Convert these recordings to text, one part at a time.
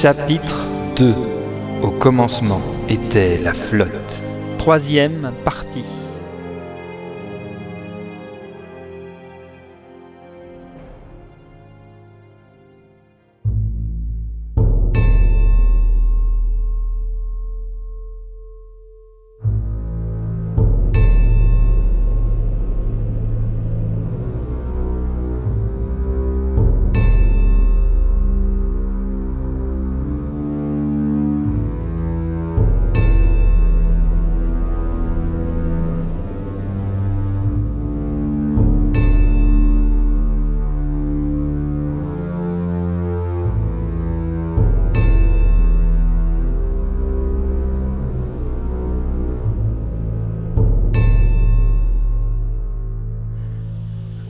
Chapitre 2 Au commencement était la flotte. Troisième partie.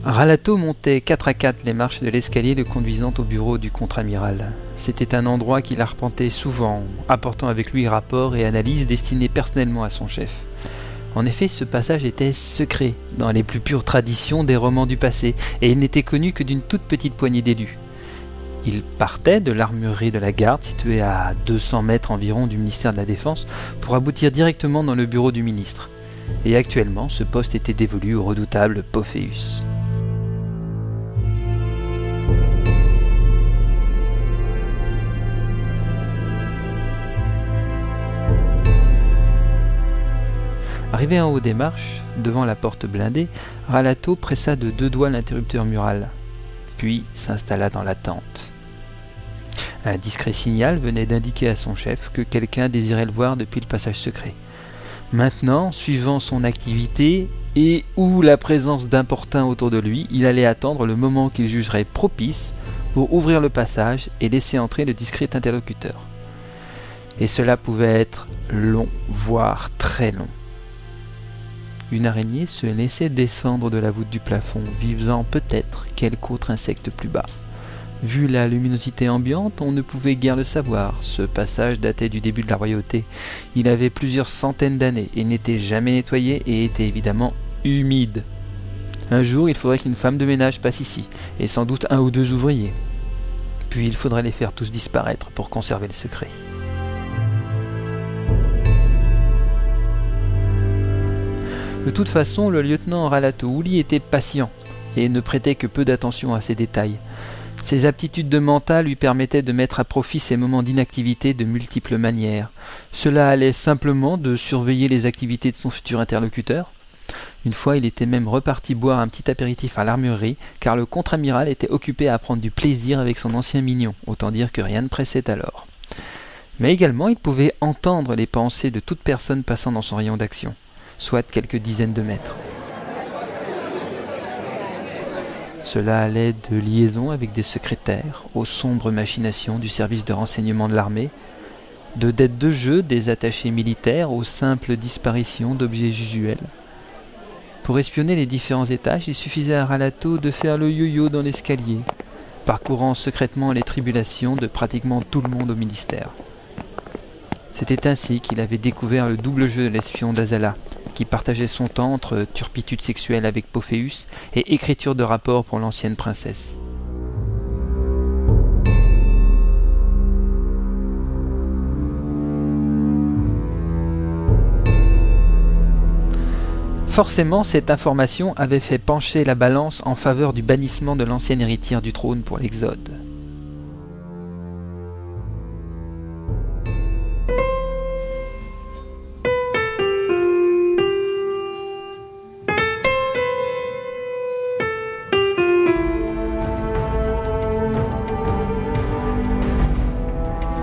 Ralato montait quatre à quatre les marches de l'escalier le conduisant au bureau du contre-amiral. C'était un endroit qu'il arpentait souvent, apportant avec lui rapports et analyses destinés personnellement à son chef. En effet, ce passage était secret, dans les plus pures traditions des romans du passé, et il n'était connu que d'une toute petite poignée d'élus. Il partait de l'armurerie de la garde, située à 200 mètres environ du ministère de la Défense, pour aboutir directement dans le bureau du ministre. Et actuellement, ce poste était dévolu au redoutable Pophéus. Arrivé en haut des marches, devant la porte blindée, Ralato pressa de deux doigts l'interrupteur mural, puis s'installa dans la tente. Un discret signal venait d'indiquer à son chef que quelqu'un désirait le voir depuis le passage secret. Maintenant, suivant son activité et ou la présence d'importuns autour de lui, il allait attendre le moment qu'il jugerait propice pour ouvrir le passage et laisser entrer le discret interlocuteur. Et cela pouvait être long, voire très long. Une araignée se laissait descendre de la voûte du plafond, visant peut-être quelque autre insecte plus bas. Vu la luminosité ambiante, on ne pouvait guère le savoir. Ce passage datait du début de la royauté. Il avait plusieurs centaines d'années et n'était jamais nettoyé et était évidemment humide. Un jour, il faudrait qu'une femme de ménage passe ici, et sans doute un ou deux ouvriers. Puis il faudrait les faire tous disparaître pour conserver le secret. De toute façon, le lieutenant Ralato était patient et ne prêtait que peu d'attention à ces détails. Ses aptitudes de mental lui permettaient de mettre à profit ses moments d'inactivité de multiples manières. Cela allait simplement de surveiller les activités de son futur interlocuteur. Une fois, il était même reparti boire un petit apéritif à l'armurerie, car le contre-amiral était occupé à prendre du plaisir avec son ancien mignon, autant dire que rien ne pressait alors. Mais également, il pouvait entendre les pensées de toute personne passant dans son rayon d'action soit quelques dizaines de mètres. Cela allait de liaison avec des secrétaires aux sombres machinations du service de renseignement de l'armée, de dettes de jeu des attachés militaires aux simples disparitions d'objets usuels. Pour espionner les différents étages, il suffisait à Ralato de faire le yo-yo dans l'escalier, parcourant secrètement les tribulations de pratiquement tout le monde au ministère. C'était ainsi qu'il avait découvert le double jeu de l'espion d'Azala, qui partageait son temps entre turpitude sexuelle avec Pophéus et écriture de rapport pour l'ancienne princesse. Forcément, cette information avait fait pencher la balance en faveur du bannissement de l'ancienne héritière du trône pour l'Exode.